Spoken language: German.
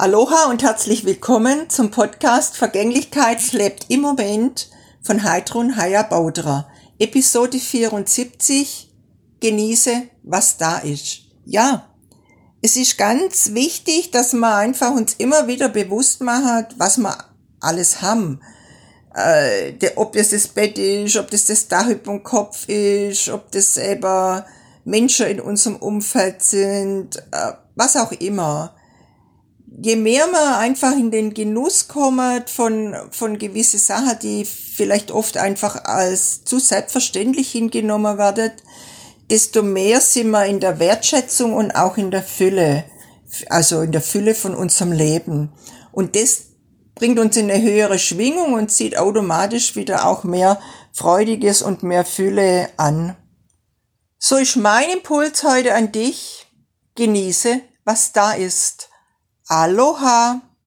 Aloha und herzlich willkommen zum Podcast Vergänglichkeit lebt im Moment von Heidrun Haya Baudra. Episode 74. Genieße, was da ist. Ja, es ist ganz wichtig, dass man einfach uns immer wieder bewusst macht, was wir alles haben. Äh, ob das das Bett ist, ob das das Dach über dem Kopf ist, ob das selber Menschen in unserem Umfeld sind, äh, was auch immer je mehr man einfach in den Genuss kommt von, von gewisse Sachen, die vielleicht oft einfach als zu selbstverständlich hingenommen werden, desto mehr sind wir in der Wertschätzung und auch in der Fülle, also in der Fülle von unserem Leben. Und das bringt uns in eine höhere Schwingung und zieht automatisch wieder auch mehr Freudiges und mehr Fülle an. So ist mein Impuls heute an dich. Genieße, was da ist. Aloha!